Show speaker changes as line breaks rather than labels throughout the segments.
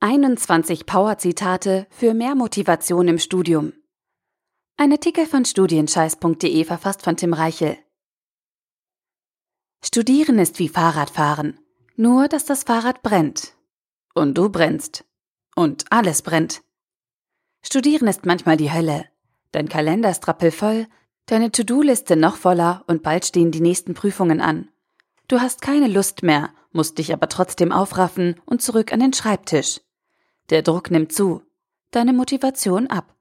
21 Power-Zitate für mehr Motivation im Studium. Ein Artikel von studienscheiß.de verfasst von Tim Reichel. Studieren ist wie Fahrradfahren, nur dass das Fahrrad brennt. Und du brennst. Und alles brennt. Studieren ist manchmal die Hölle. Dein Kalender ist rappelvoll, deine To-Do-Liste noch voller und bald stehen die nächsten Prüfungen an. Du hast keine Lust mehr, musst dich aber trotzdem aufraffen und zurück an den Schreibtisch. Der Druck nimmt zu, deine Motivation ab.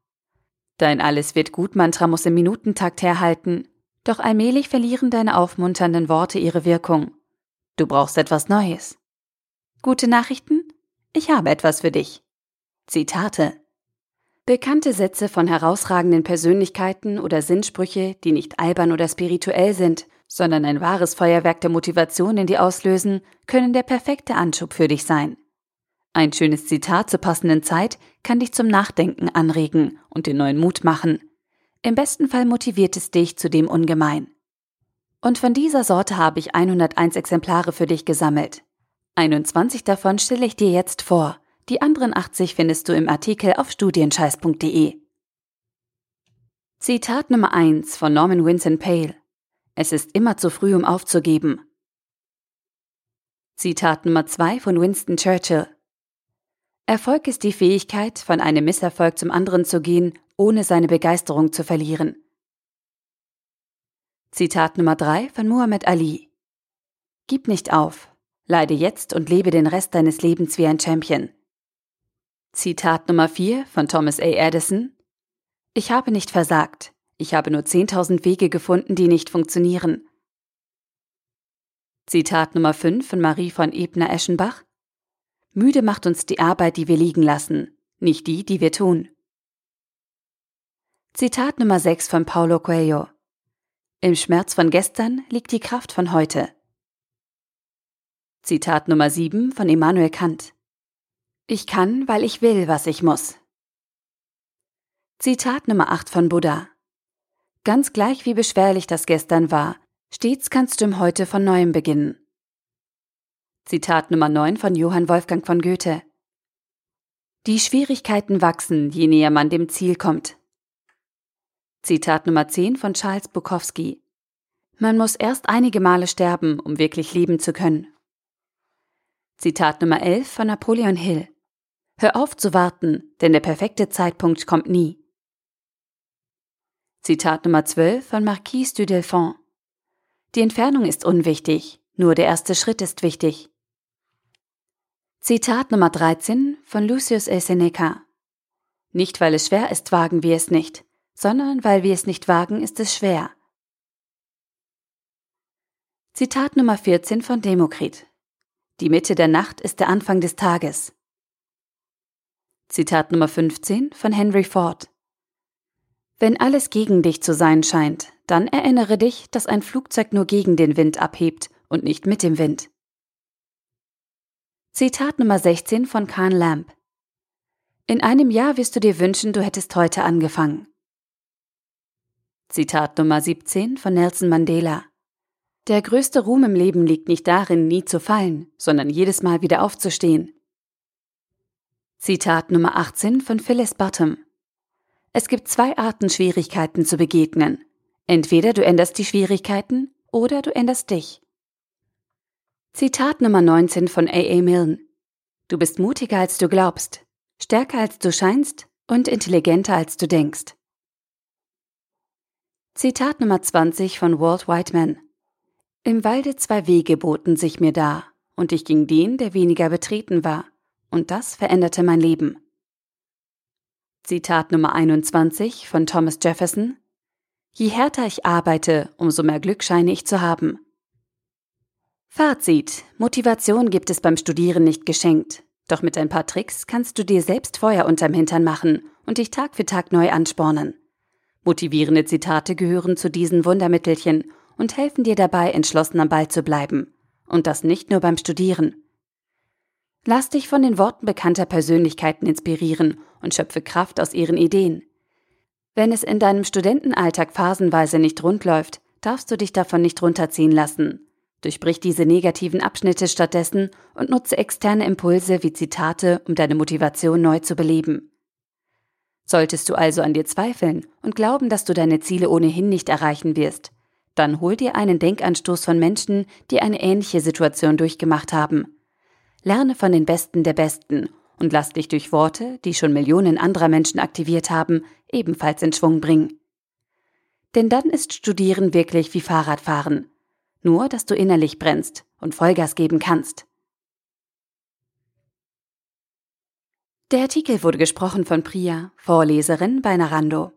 Dein Alles wird gut Mantra muss im Minutentakt herhalten, doch allmählich verlieren deine aufmunternden Worte ihre Wirkung. Du brauchst etwas Neues. Gute Nachrichten? Ich habe etwas für dich. Zitate. Bekannte Sätze von herausragenden Persönlichkeiten oder Sinnsprüche, die nicht albern oder spirituell sind, sondern ein wahres Feuerwerk der Motivation in dir auslösen, können der perfekte Anschub für dich sein. Ein schönes Zitat zur passenden Zeit kann dich zum Nachdenken anregen und den neuen Mut machen. Im besten Fall motiviert es dich zudem ungemein. Und von dieser Sorte habe ich 101 Exemplare für dich gesammelt. 21 davon stelle ich dir jetzt vor. Die anderen 80 findest du im Artikel auf studienscheiß.de. Zitat Nummer 1 von Norman Vincent Pale. Es ist immer zu früh, um aufzugeben. Zitat Nummer 2 von Winston Churchill. Erfolg ist die Fähigkeit, von einem Misserfolg zum anderen zu gehen, ohne seine Begeisterung zu verlieren. Zitat Nummer 3 von Muhammad Ali. Gib nicht auf, leide jetzt und lebe den Rest deines Lebens wie ein Champion. Zitat Nummer 4 von Thomas A. Edison. Ich habe nicht versagt, ich habe nur 10.000 Wege gefunden, die nicht funktionieren. Zitat Nummer 5 von Marie von Ebner-Eschenbach. Müde macht uns die Arbeit, die wir liegen lassen, nicht die, die wir tun. Zitat Nummer 6 von Paulo Coelho. Im Schmerz von gestern liegt die Kraft von heute. Zitat Nummer 7 von Immanuel Kant. Ich kann, weil ich will, was ich muss. Zitat Nummer 8 von Buddha. Ganz gleich wie beschwerlich das gestern war, stets kannst du im Heute von neuem beginnen. Zitat Nummer 9 von Johann Wolfgang von Goethe. Die Schwierigkeiten wachsen, je näher man dem Ziel kommt. Zitat Nummer 10 von Charles Bukowski. Man muss erst einige Male sterben, um wirklich leben zu können. Zitat Nummer 11 von Napoleon Hill. Hör auf zu warten, denn der perfekte Zeitpunkt kommt nie. Zitat Nummer 12 von Marquise du Delphont. Die Entfernung ist unwichtig, nur der erste Schritt ist wichtig. Zitat Nummer 13 von Lucius A. Seneca. Nicht weil es schwer ist, wagen wir es nicht, sondern weil wir es nicht wagen, ist es schwer. Zitat Nummer 14 von Demokrit. Die Mitte der Nacht ist der Anfang des Tages. Zitat Nummer 15 von Henry Ford. Wenn alles gegen dich zu sein scheint, dann erinnere dich, dass ein Flugzeug nur gegen den Wind abhebt und nicht mit dem Wind. Zitat Nummer 16 von Kahn Lamb. In einem Jahr wirst du dir wünschen, du hättest heute angefangen. Zitat Nummer 17 von Nelson Mandela. Der größte Ruhm im Leben liegt nicht darin, nie zu fallen, sondern jedes Mal wieder aufzustehen. Zitat Nummer 18 von Phyllis Bottom. Es gibt zwei Arten, Schwierigkeiten zu begegnen. Entweder du änderst die Schwierigkeiten oder du änderst dich. Zitat Nummer 19 von A.A. Milne. Du bist mutiger als du glaubst, stärker als du scheinst und intelligenter als du denkst. Zitat Nummer 20 von Walt Whiteman. Im Walde zwei Wege boten sich mir dar, und ich ging den, der weniger betreten war, und das veränderte mein Leben. Zitat Nummer 21 von Thomas Jefferson. Je härter ich arbeite, umso mehr Glück scheine ich zu haben. Fazit. Motivation gibt es beim Studieren nicht geschenkt. Doch mit ein paar Tricks kannst du dir selbst Feuer unterm Hintern machen und dich Tag für Tag neu anspornen. Motivierende Zitate gehören zu diesen Wundermittelchen und helfen dir dabei, entschlossen am Ball zu bleiben. Und das nicht nur beim Studieren. Lass dich von den Worten bekannter Persönlichkeiten inspirieren und schöpfe Kraft aus ihren Ideen. Wenn es in deinem Studentenalltag phasenweise nicht rund läuft, darfst du dich davon nicht runterziehen lassen. Durchbrich diese negativen Abschnitte stattdessen und nutze externe Impulse wie Zitate, um deine Motivation neu zu beleben. Solltest du also an dir zweifeln und glauben, dass du deine Ziele ohnehin nicht erreichen wirst, dann hol dir einen Denkanstoß von Menschen, die eine ähnliche Situation durchgemacht haben. Lerne von den Besten der Besten und lass dich durch Worte, die schon Millionen anderer Menschen aktiviert haben, ebenfalls in Schwung bringen. Denn dann ist Studieren wirklich wie Fahrradfahren. Nur, dass du innerlich brennst und Vollgas geben kannst. Der Artikel wurde gesprochen von Priya, Vorleserin bei Narando.